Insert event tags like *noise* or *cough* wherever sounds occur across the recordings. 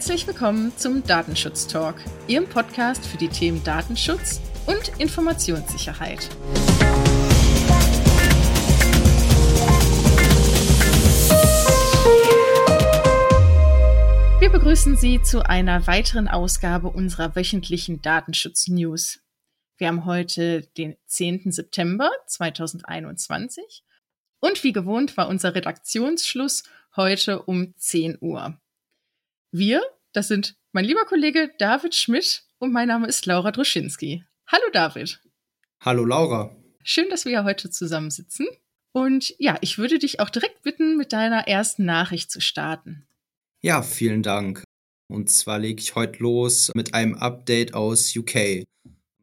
Herzlich willkommen zum Datenschutz Talk, Ihrem Podcast für die Themen Datenschutz und Informationssicherheit. Wir begrüßen Sie zu einer weiteren Ausgabe unserer wöchentlichen Datenschutz-News. Wir haben heute den 10. September 2021 und wie gewohnt war unser Redaktionsschluss heute um 10 Uhr. Wir, das sind mein lieber Kollege David Schmidt und mein Name ist Laura Droschinski. Hallo David. Hallo Laura. Schön, dass wir heute zusammensitzen. Und ja, ich würde dich auch direkt bitten, mit deiner ersten Nachricht zu starten. Ja, vielen Dank. Und zwar lege ich heute los mit einem Update aus UK.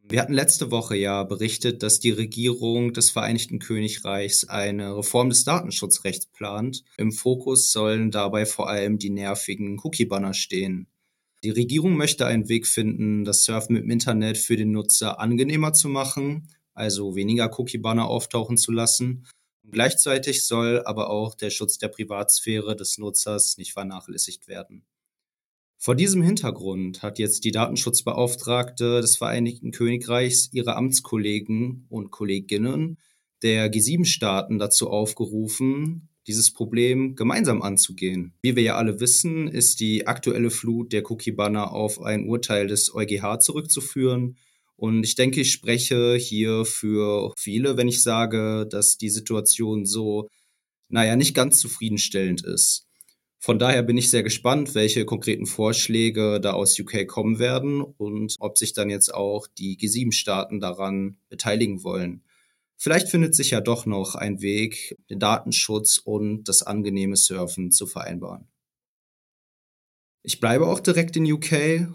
Wir hatten letzte Woche ja berichtet, dass die Regierung des Vereinigten Königreichs eine Reform des Datenschutzrechts plant. Im Fokus sollen dabei vor allem die nervigen Cookie-Banner stehen. Die Regierung möchte einen Weg finden, das Surfen im Internet für den Nutzer angenehmer zu machen, also weniger Cookie-Banner auftauchen zu lassen. Gleichzeitig soll aber auch der Schutz der Privatsphäre des Nutzers nicht vernachlässigt werden. Vor diesem Hintergrund hat jetzt die Datenschutzbeauftragte des Vereinigten Königreichs ihre Amtskollegen und Kolleginnen der G7-Staaten dazu aufgerufen, dieses Problem gemeinsam anzugehen. Wie wir ja alle wissen, ist die aktuelle Flut der Cookie-Banner auf ein Urteil des EuGH zurückzuführen. Und ich denke, ich spreche hier für viele, wenn ich sage, dass die Situation so, naja, nicht ganz zufriedenstellend ist. Von daher bin ich sehr gespannt, welche konkreten Vorschläge da aus UK kommen werden und ob sich dann jetzt auch die G7-Staaten daran beteiligen wollen. Vielleicht findet sich ja doch noch ein Weg, den Datenschutz und das angenehme Surfen zu vereinbaren. Ich bleibe auch direkt in UK.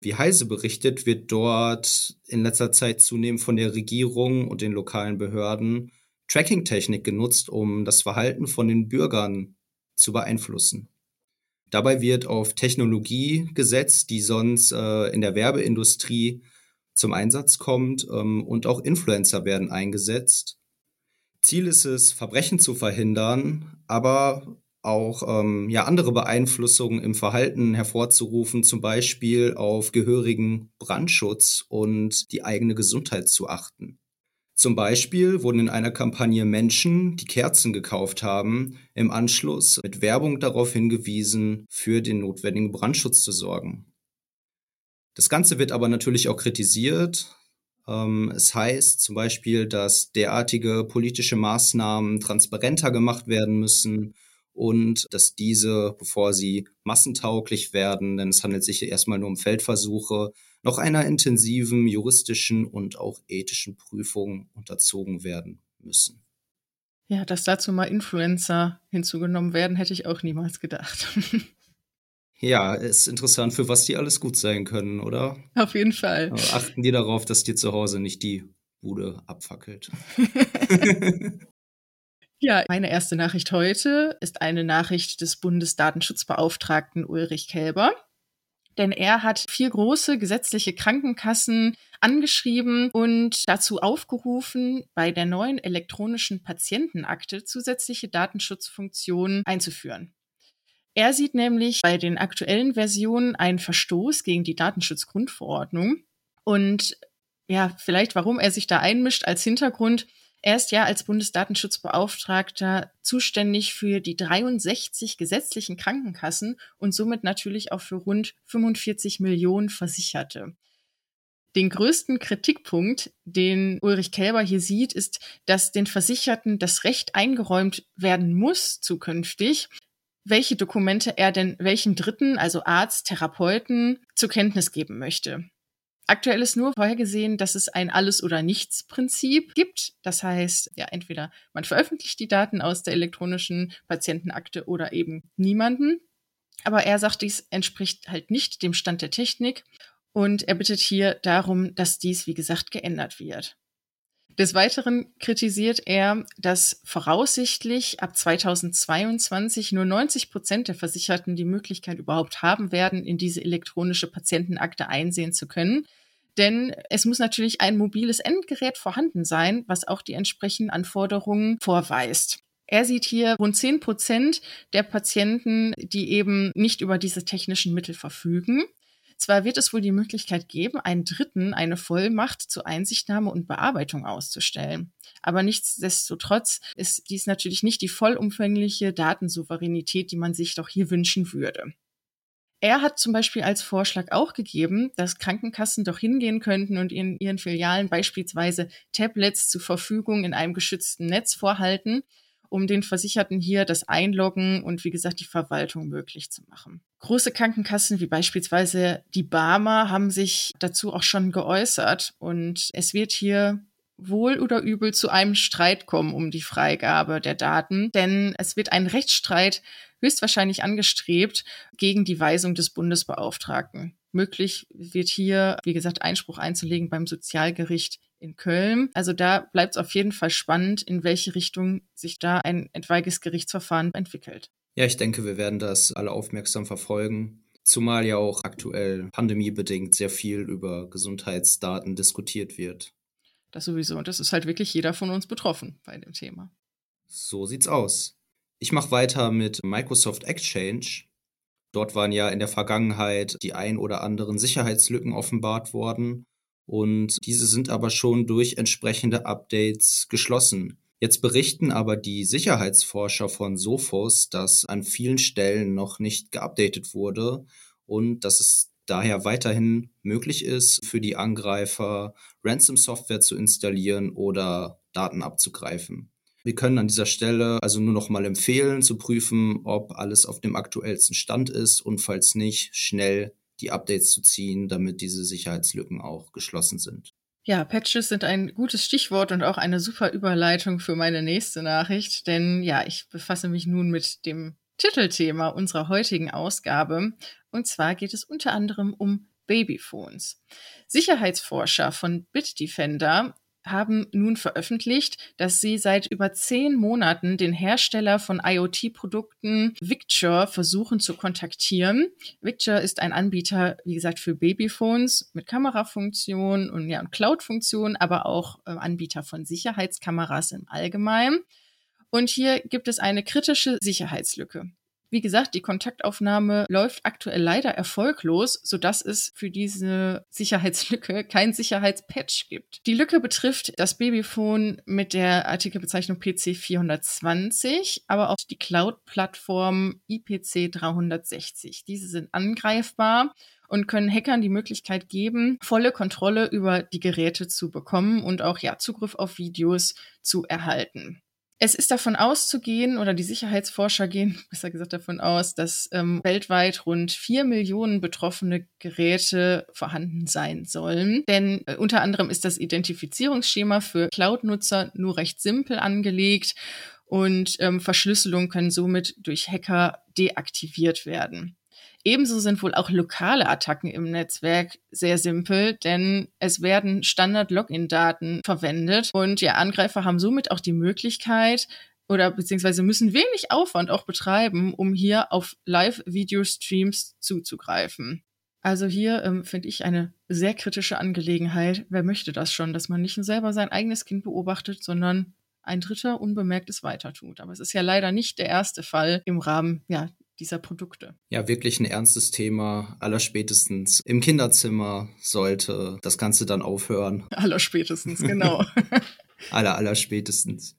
Wie Heise berichtet, wird dort in letzter Zeit zunehmend von der Regierung und den lokalen Behörden Tracking-Technik genutzt, um das Verhalten von den Bürgern zu beeinflussen. Dabei wird auf Technologie gesetzt, die sonst äh, in der Werbeindustrie zum Einsatz kommt ähm, und auch Influencer werden eingesetzt. Ziel ist es, Verbrechen zu verhindern, aber auch ähm, ja, andere Beeinflussungen im Verhalten hervorzurufen, zum Beispiel auf gehörigen Brandschutz und die eigene Gesundheit zu achten. Zum Beispiel wurden in einer Kampagne Menschen, die Kerzen gekauft haben, im Anschluss mit Werbung darauf hingewiesen, für den notwendigen Brandschutz zu sorgen. Das Ganze wird aber natürlich auch kritisiert. Ähm, es heißt zum Beispiel, dass derartige politische Maßnahmen transparenter gemacht werden müssen und dass diese, bevor sie massentauglich werden, denn es handelt sich hier erstmal nur um Feldversuche, noch einer intensiven juristischen und auch ethischen Prüfung unterzogen werden müssen. Ja, dass dazu mal Influencer hinzugenommen werden, hätte ich auch niemals gedacht. *laughs* Ja, ist interessant, für was die alles gut sein können, oder? Auf jeden Fall. Aber achten die darauf, dass dir zu Hause nicht die Bude abfackelt. *laughs* *laughs* ja, meine erste Nachricht heute ist eine Nachricht des Bundesdatenschutzbeauftragten Ulrich Kälber denn er hat vier große gesetzliche Krankenkassen angeschrieben und dazu aufgerufen, bei der neuen elektronischen Patientenakte zusätzliche Datenschutzfunktionen einzuführen. Er sieht nämlich bei den aktuellen Versionen einen Verstoß gegen die Datenschutzgrundverordnung und ja, vielleicht warum er sich da einmischt als Hintergrund. Er ist ja als Bundesdatenschutzbeauftragter zuständig für die 63 gesetzlichen Krankenkassen und somit natürlich auch für rund 45 Millionen Versicherte. Den größten Kritikpunkt, den Ulrich Kälber hier sieht, ist, dass den Versicherten das Recht eingeräumt werden muss zukünftig, welche Dokumente er denn welchen Dritten, also Arzt, Therapeuten, zur Kenntnis geben möchte. Aktuell ist nur vorhergesehen, dass es ein Alles- oder Nichts-Prinzip gibt. Das heißt, ja, entweder man veröffentlicht die Daten aus der elektronischen Patientenakte oder eben niemanden. Aber er sagt, dies entspricht halt nicht dem Stand der Technik und er bittet hier darum, dass dies, wie gesagt, geändert wird. Des Weiteren kritisiert er, dass voraussichtlich ab 2022 nur 90 Prozent der Versicherten die Möglichkeit überhaupt haben werden, in diese elektronische Patientenakte einsehen zu können. Denn es muss natürlich ein mobiles Endgerät vorhanden sein, was auch die entsprechenden Anforderungen vorweist. Er sieht hier rund 10 Prozent der Patienten, die eben nicht über diese technischen Mittel verfügen. Zwar wird es wohl die Möglichkeit geben, einen Dritten eine Vollmacht zur Einsichtnahme und Bearbeitung auszustellen. Aber nichtsdestotrotz ist dies natürlich nicht die vollumfängliche Datensouveränität, die man sich doch hier wünschen würde. Er hat zum Beispiel als Vorschlag auch gegeben, dass Krankenkassen doch hingehen könnten und in ihren Filialen beispielsweise Tablets zur Verfügung in einem geschützten Netz vorhalten, um den Versicherten hier das Einloggen und wie gesagt die Verwaltung möglich zu machen. Große Krankenkassen wie beispielsweise die Barmer haben sich dazu auch schon geäußert und es wird hier wohl oder übel zu einem Streit kommen um die Freigabe der Daten, denn es wird ein Rechtsstreit höchstwahrscheinlich angestrebt gegen die Weisung des Bundesbeauftragten. Möglich wird hier, wie gesagt, Einspruch einzulegen beim Sozialgericht in Köln. Also da bleibt es auf jeden Fall spannend, in welche Richtung sich da ein etwaiges Gerichtsverfahren entwickelt. Ja, ich denke, wir werden das alle aufmerksam verfolgen. Zumal ja auch aktuell pandemiebedingt sehr viel über Gesundheitsdaten diskutiert wird. Das sowieso. Und das ist halt wirklich jeder von uns betroffen bei dem Thema. So sieht's aus. Ich mache weiter mit Microsoft Exchange. Dort waren ja in der Vergangenheit die ein oder anderen Sicherheitslücken offenbart worden und diese sind aber schon durch entsprechende Updates geschlossen. Jetzt berichten aber die Sicherheitsforscher von Sophos, dass an vielen Stellen noch nicht geupdatet wurde und dass es daher weiterhin möglich ist, für die Angreifer Ransom-Software zu installieren oder Daten abzugreifen. Wir können an dieser Stelle also nur noch mal empfehlen, zu prüfen, ob alles auf dem aktuellsten Stand ist und falls nicht, schnell die Updates zu ziehen, damit diese Sicherheitslücken auch geschlossen sind. Ja, Patches sind ein gutes Stichwort und auch eine super Überleitung für meine nächste Nachricht, denn ja, ich befasse mich nun mit dem Titelthema unserer heutigen Ausgabe. Und zwar geht es unter anderem um Babyphones. Sicherheitsforscher von Bitdefender haben nun veröffentlicht, dass sie seit über zehn Monaten den Hersteller von IoT-Produkten Victure versuchen zu kontaktieren. Victure ist ein Anbieter, wie gesagt, für Babyphones mit Kamerafunktion und ja, Cloud-Funktion, aber auch äh, Anbieter von Sicherheitskameras im Allgemeinen. Und hier gibt es eine kritische Sicherheitslücke. Wie gesagt, die Kontaktaufnahme läuft aktuell leider erfolglos, sodass es für diese Sicherheitslücke *laughs* kein Sicherheitspatch gibt. Die Lücke betrifft das Babyphone mit der Artikelbezeichnung PC 420, aber auch die Cloud-Plattform IPC 360. Diese sind angreifbar und können Hackern die Möglichkeit geben, volle Kontrolle über die Geräte zu bekommen und auch ja Zugriff auf Videos zu erhalten. Es ist davon auszugehen, oder die Sicherheitsforscher gehen *laughs* besser gesagt davon aus, dass ähm, weltweit rund vier Millionen betroffene Geräte vorhanden sein sollen. Denn äh, unter anderem ist das Identifizierungsschema für Cloud-Nutzer nur recht simpel angelegt und ähm, Verschlüsselung können somit durch Hacker deaktiviert werden. Ebenso sind wohl auch lokale Attacken im Netzwerk sehr simpel, denn es werden Standard-Login-Daten verwendet und ja, Angreifer haben somit auch die Möglichkeit, oder beziehungsweise müssen wenig Aufwand auch betreiben, um hier auf Live-Video-Streams zuzugreifen. Also hier ähm, finde ich eine sehr kritische Angelegenheit. Wer möchte das schon, dass man nicht selber sein eigenes Kind beobachtet, sondern ein Dritter unbemerktes weiter tut. Aber es ist ja leider nicht der erste Fall im Rahmen ja, dieser Produkte. Ja, wirklich ein ernstes Thema. Allerspätestens im Kinderzimmer sollte das Ganze dann aufhören. *laughs* Allerspätestens, *laughs* genau. Aller, allerspätestens.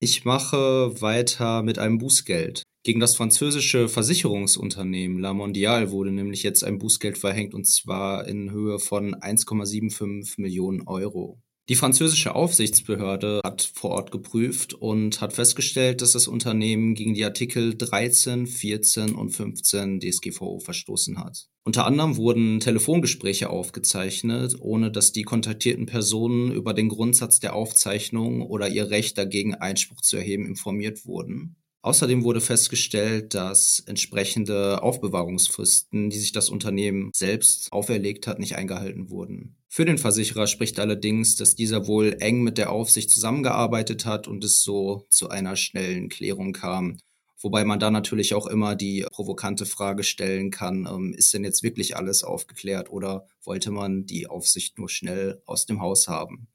Ich mache weiter mit einem Bußgeld. Gegen das französische Versicherungsunternehmen La Mondiale wurde nämlich jetzt ein Bußgeld verhängt und zwar in Höhe von 1,75 Millionen Euro. Die französische Aufsichtsbehörde hat vor Ort geprüft und hat festgestellt, dass das Unternehmen gegen die Artikel 13, 14 und 15 DSGVO verstoßen hat. Unter anderem wurden Telefongespräche aufgezeichnet, ohne dass die kontaktierten Personen über den Grundsatz der Aufzeichnung oder ihr Recht dagegen Einspruch zu erheben informiert wurden. Außerdem wurde festgestellt, dass entsprechende Aufbewahrungsfristen, die sich das Unternehmen selbst auferlegt hat, nicht eingehalten wurden. Für den Versicherer spricht allerdings, dass dieser wohl eng mit der Aufsicht zusammengearbeitet hat und es so zu einer schnellen Klärung kam. Wobei man da natürlich auch immer die provokante Frage stellen kann, ähm, ist denn jetzt wirklich alles aufgeklärt oder wollte man die Aufsicht nur schnell aus dem Haus haben?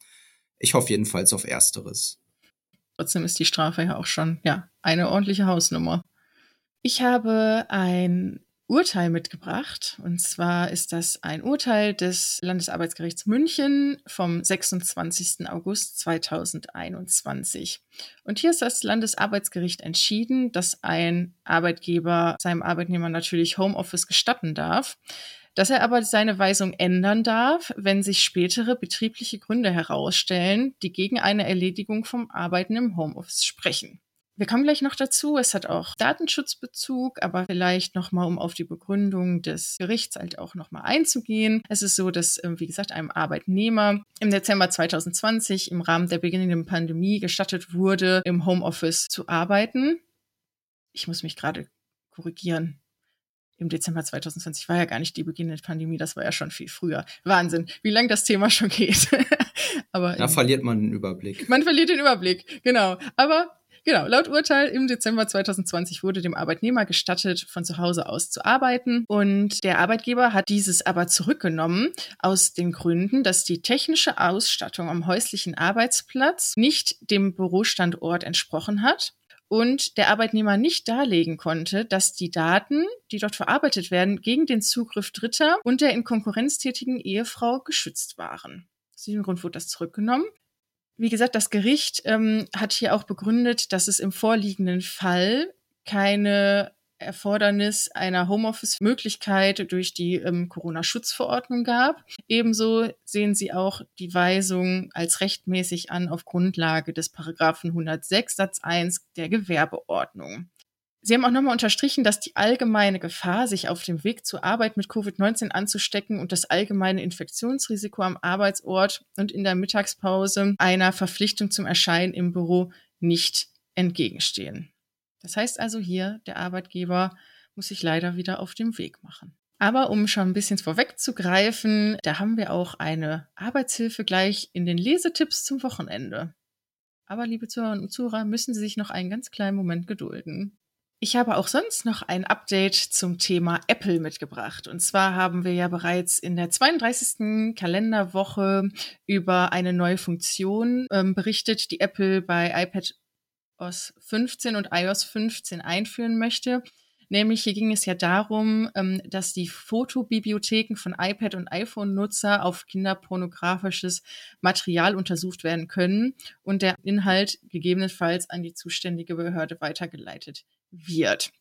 Ich hoffe jedenfalls auf Ersteres. Trotzdem ist die Strafe ja auch schon, ja, eine ordentliche Hausnummer. Ich habe ein Urteil mitgebracht. Und zwar ist das ein Urteil des Landesarbeitsgerichts München vom 26. August 2021. Und hier ist das Landesarbeitsgericht entschieden, dass ein Arbeitgeber seinem Arbeitnehmer natürlich Homeoffice gestatten darf dass er aber seine Weisung ändern darf, wenn sich spätere betriebliche Gründe herausstellen, die gegen eine Erledigung vom Arbeiten im Homeoffice sprechen. Wir kommen gleich noch dazu. Es hat auch Datenschutzbezug, aber vielleicht nochmal, um auf die Begründung des Gerichts halt auch nochmal einzugehen. Es ist so, dass, ähm, wie gesagt, einem Arbeitnehmer im Dezember 2020 im Rahmen der beginnenden Pandemie gestattet wurde, im Homeoffice zu arbeiten. Ich muss mich gerade korrigieren. Im Dezember 2020 war ja gar nicht die beginnende Pandemie, das war ja schon viel früher. Wahnsinn, wie lang das Thema schon geht. *laughs* Aber da verliert man den Überblick. Man verliert den Überblick, genau. Aber Genau, laut Urteil im Dezember 2020 wurde dem Arbeitnehmer gestattet, von zu Hause aus zu arbeiten. Und der Arbeitgeber hat dieses aber zurückgenommen aus den Gründen, dass die technische Ausstattung am häuslichen Arbeitsplatz nicht dem Bürostandort entsprochen hat und der Arbeitnehmer nicht darlegen konnte, dass die Daten, die dort verarbeitet werden, gegen den Zugriff Dritter und der in Konkurrenz tätigen Ehefrau geschützt waren. Aus diesem Grund wurde das zurückgenommen. Wie gesagt, das Gericht ähm, hat hier auch begründet, dass es im vorliegenden Fall keine Erfordernis einer Homeoffice-Möglichkeit durch die ähm, Corona-Schutzverordnung gab. Ebenso sehen sie auch die Weisung als rechtmäßig an auf Grundlage des Paragraphen 106 Satz 1 der Gewerbeordnung. Sie haben auch nochmal unterstrichen, dass die allgemeine Gefahr, sich auf dem Weg zur Arbeit mit Covid-19 anzustecken und das allgemeine Infektionsrisiko am Arbeitsort und in der Mittagspause einer Verpflichtung zum Erscheinen im Büro nicht entgegenstehen. Das heißt also hier, der Arbeitgeber muss sich leider wieder auf dem Weg machen. Aber um schon ein bisschen vorwegzugreifen, da haben wir auch eine Arbeitshilfe gleich in den Lesetipps zum Wochenende. Aber liebe Zuhörerinnen und Zuhörer, müssen Sie sich noch einen ganz kleinen Moment gedulden. Ich habe auch sonst noch ein Update zum Thema Apple mitgebracht. Und zwar haben wir ja bereits in der 32. Kalenderwoche über eine neue Funktion ähm, berichtet, die Apple bei iPadOS 15 und iOS 15 einführen möchte. Nämlich hier ging es ja darum, ähm, dass die Fotobibliotheken von iPad- und iPhone-Nutzer auf kinderpornografisches Material untersucht werden können und der Inhalt gegebenenfalls an die zuständige Behörde weitergeleitet wird.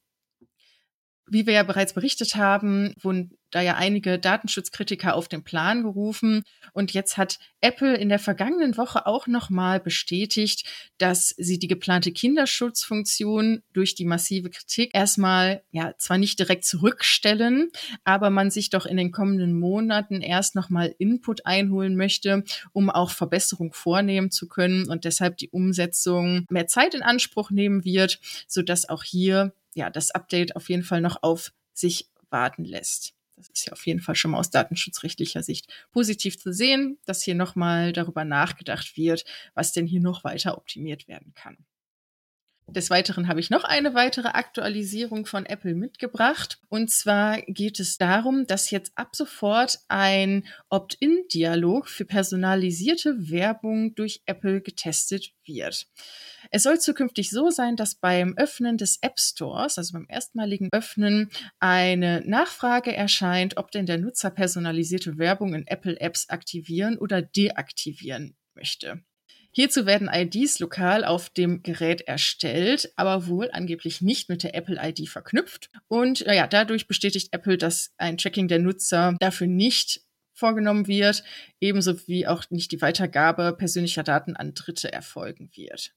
Wie wir ja bereits berichtet haben, wurden da ja einige Datenschutzkritiker auf den Plan gerufen. Und jetzt hat Apple in der vergangenen Woche auch nochmal bestätigt, dass sie die geplante Kinderschutzfunktion durch die massive Kritik erstmal, ja, zwar nicht direkt zurückstellen, aber man sich doch in den kommenden Monaten erst nochmal Input einholen möchte, um auch Verbesserung vornehmen zu können und deshalb die Umsetzung mehr Zeit in Anspruch nehmen wird, sodass auch hier ja, das Update auf jeden Fall noch auf sich warten lässt. Das ist ja auf jeden Fall schon mal aus datenschutzrechtlicher Sicht positiv zu sehen, dass hier nochmal darüber nachgedacht wird, was denn hier noch weiter optimiert werden kann. Des Weiteren habe ich noch eine weitere Aktualisierung von Apple mitgebracht. Und zwar geht es darum, dass jetzt ab sofort ein Opt-in-Dialog für personalisierte Werbung durch Apple getestet wird. Es soll zukünftig so sein, dass beim Öffnen des App Stores, also beim erstmaligen Öffnen, eine Nachfrage erscheint, ob denn der Nutzer personalisierte Werbung in Apple Apps aktivieren oder deaktivieren möchte. Hierzu werden IDs lokal auf dem Gerät erstellt, aber wohl angeblich nicht mit der Apple ID verknüpft. Und ja, dadurch bestätigt Apple, dass ein Tracking der Nutzer dafür nicht vorgenommen wird, ebenso wie auch nicht die Weitergabe persönlicher Daten an Dritte erfolgen wird.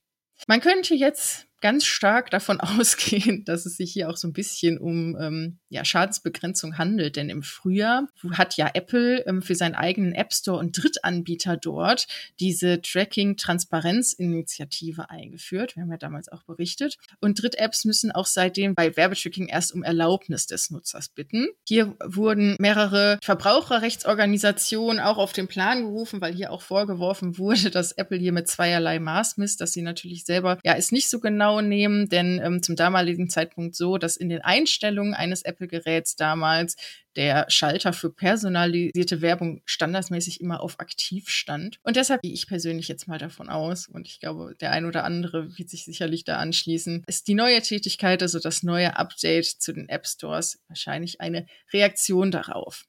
Man könnte jetzt ganz stark davon *laughs* ausgehen, dass es sich hier auch so ein bisschen um ähm, ja, Schadensbegrenzung handelt. Denn im Frühjahr hat ja Apple ähm, für seinen eigenen App Store und Drittanbieter dort diese Tracking-Transparenz-Initiative eingeführt. Wir haben ja damals auch berichtet. Und Dritt-Apps müssen auch seitdem bei Werbetracking erst um Erlaubnis des Nutzers bitten. Hier wurden mehrere Verbraucherrechtsorganisationen auch auf den Plan gerufen, weil hier auch vorgeworfen wurde, dass Apple hier mit zweierlei Maß misst, dass sie natürlich selber ja es nicht so genau genau nehmen, denn ähm, zum damaligen Zeitpunkt so, dass in den Einstellungen eines Apple-Geräts damals der Schalter für personalisierte Werbung standardmäßig immer auf aktiv stand. Und deshalb gehe ich persönlich jetzt mal davon aus, und ich glaube, der ein oder andere wird sich sicherlich da anschließen, ist die neue Tätigkeit, also das neue Update zu den App Stores, wahrscheinlich eine Reaktion darauf.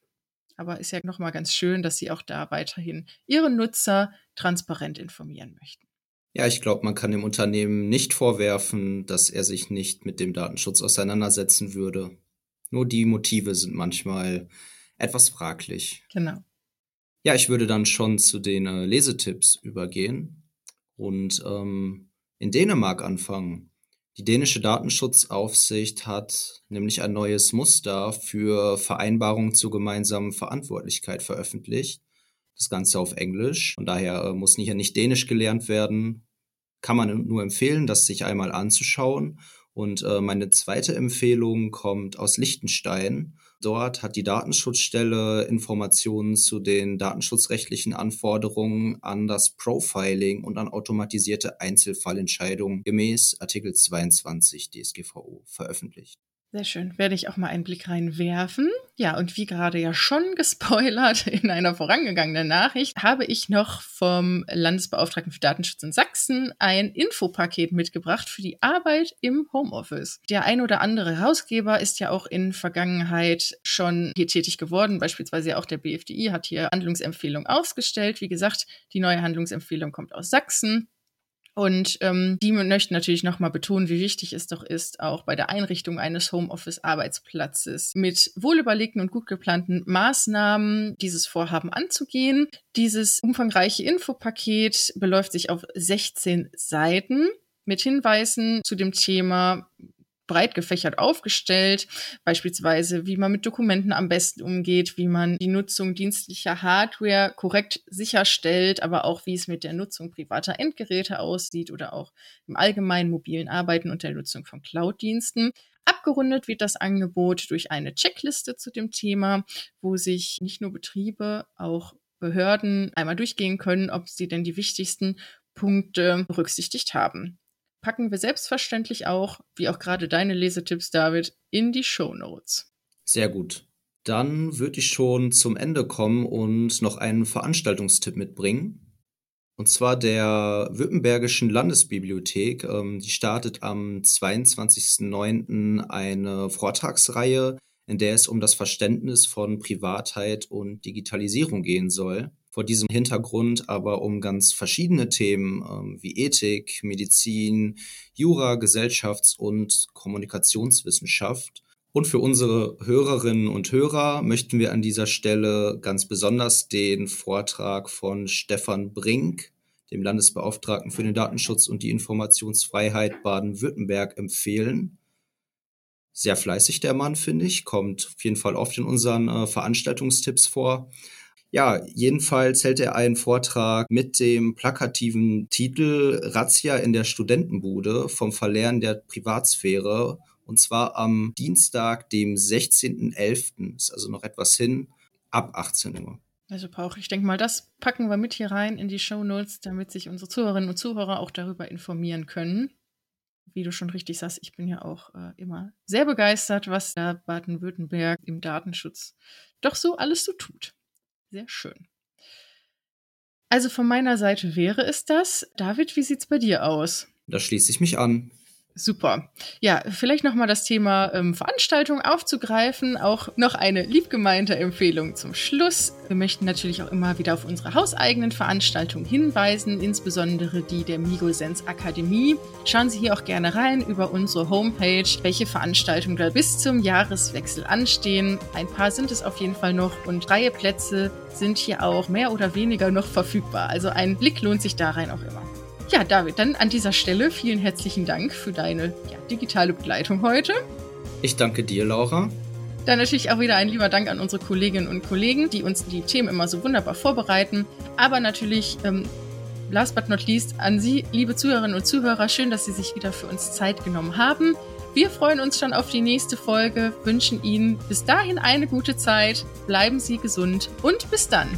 Aber ist ja nochmal ganz schön, dass sie auch da weiterhin ihre Nutzer transparent informieren möchten. Ja, ich glaube, man kann dem Unternehmen nicht vorwerfen, dass er sich nicht mit dem Datenschutz auseinandersetzen würde. Nur die Motive sind manchmal etwas fraglich. Genau. Ja, ich würde dann schon zu den äh, Lesetipps übergehen und ähm, in Dänemark anfangen. Die dänische Datenschutzaufsicht hat nämlich ein neues Muster für Vereinbarungen zur gemeinsamen Verantwortlichkeit veröffentlicht. Das Ganze auf Englisch. Und daher äh, muss hier nicht Dänisch gelernt werden. Kann man nur empfehlen, das sich einmal anzuschauen. Und äh, meine zweite Empfehlung kommt aus Liechtenstein. Dort hat die Datenschutzstelle Informationen zu den datenschutzrechtlichen Anforderungen an das Profiling und an automatisierte Einzelfallentscheidungen gemäß Artikel 22 DSGVO veröffentlicht. Sehr schön. Werde ich auch mal einen Blick reinwerfen. Ja, und wie gerade ja schon *laughs* gespoilert in einer vorangegangenen Nachricht, habe ich noch vom Landesbeauftragten für Datenschutz in Sachsen ein Infopaket mitgebracht für die Arbeit im Homeoffice. Der ein oder andere Herausgeber ist ja auch in Vergangenheit schon hier tätig geworden. Beispielsweise auch der BFDI hat hier Handlungsempfehlungen ausgestellt. Wie gesagt, die neue Handlungsempfehlung kommt aus Sachsen. Und ähm, die möchten natürlich nochmal betonen, wie wichtig es doch ist, auch bei der Einrichtung eines Homeoffice-Arbeitsplatzes mit wohlüberlegten und gut geplanten Maßnahmen dieses Vorhaben anzugehen. Dieses umfangreiche Infopaket beläuft sich auf 16 Seiten mit Hinweisen zu dem Thema breit gefächert aufgestellt, beispielsweise wie man mit Dokumenten am besten umgeht, wie man die Nutzung dienstlicher Hardware korrekt sicherstellt, aber auch wie es mit der Nutzung privater Endgeräte aussieht oder auch im allgemeinen mobilen Arbeiten und der Nutzung von Cloud-Diensten. Abgerundet wird das Angebot durch eine Checkliste zu dem Thema, wo sich nicht nur Betriebe, auch Behörden einmal durchgehen können, ob sie denn die wichtigsten Punkte berücksichtigt haben packen wir selbstverständlich auch, wie auch gerade deine Lesetipps, David, in die Show Notes. Sehr gut. Dann würde ich schon zum Ende kommen und noch einen Veranstaltungstipp mitbringen. Und zwar der Württembergischen Landesbibliothek. Ähm, die startet am 22.09. eine Vortragsreihe, in der es um das Verständnis von Privatheit und Digitalisierung gehen soll vor diesem Hintergrund aber um ganz verschiedene Themen ähm, wie Ethik, Medizin, Jura, Gesellschafts- und Kommunikationswissenschaft. Und für unsere Hörerinnen und Hörer möchten wir an dieser Stelle ganz besonders den Vortrag von Stefan Brink, dem Landesbeauftragten für den Datenschutz und die Informationsfreiheit Baden-Württemberg, empfehlen. Sehr fleißig der Mann, finde ich, kommt auf jeden Fall oft in unseren äh, Veranstaltungstipps vor. Ja, jedenfalls hält er einen Vortrag mit dem plakativen Titel Razzia in der Studentenbude vom Verlernen der Privatsphäre und zwar am Dienstag, dem 16.11., ist also noch etwas hin, ab 18 Uhr. Also brauche ich denke mal, das packen wir mit hier rein in die Show Notes, damit sich unsere Zuhörerinnen und Zuhörer auch darüber informieren können. Wie du schon richtig sagst, ich bin ja auch äh, immer sehr begeistert, was da Baden-Württemberg im Datenschutz doch so alles so tut. Sehr schön. Also von meiner Seite wäre es das. David, wie sieht es bei dir aus? Da schließe ich mich an. Super. Ja, vielleicht nochmal das Thema ähm, Veranstaltung aufzugreifen. Auch noch eine liebgemeinte Empfehlung zum Schluss. Wir möchten natürlich auch immer wieder auf unsere hauseigenen Veranstaltungen hinweisen, insbesondere die der Migosens Akademie. Schauen Sie hier auch gerne rein über unsere Homepage, welche Veranstaltungen da bis zum Jahreswechsel anstehen. Ein paar sind es auf jeden Fall noch und freie Plätze sind hier auch mehr oder weniger noch verfügbar. Also ein Blick lohnt sich da rein auch immer. Ja, David, dann an dieser Stelle vielen herzlichen Dank für deine ja, digitale Begleitung heute. Ich danke dir, Laura. Dann natürlich auch wieder ein lieber Dank an unsere Kolleginnen und Kollegen, die uns die Themen immer so wunderbar vorbereiten. Aber natürlich, ähm, last but not least, an Sie, liebe Zuhörerinnen und Zuhörer, schön, dass Sie sich wieder für uns Zeit genommen haben. Wir freuen uns schon auf die nächste Folge, wünschen Ihnen bis dahin eine gute Zeit, bleiben Sie gesund und bis dann.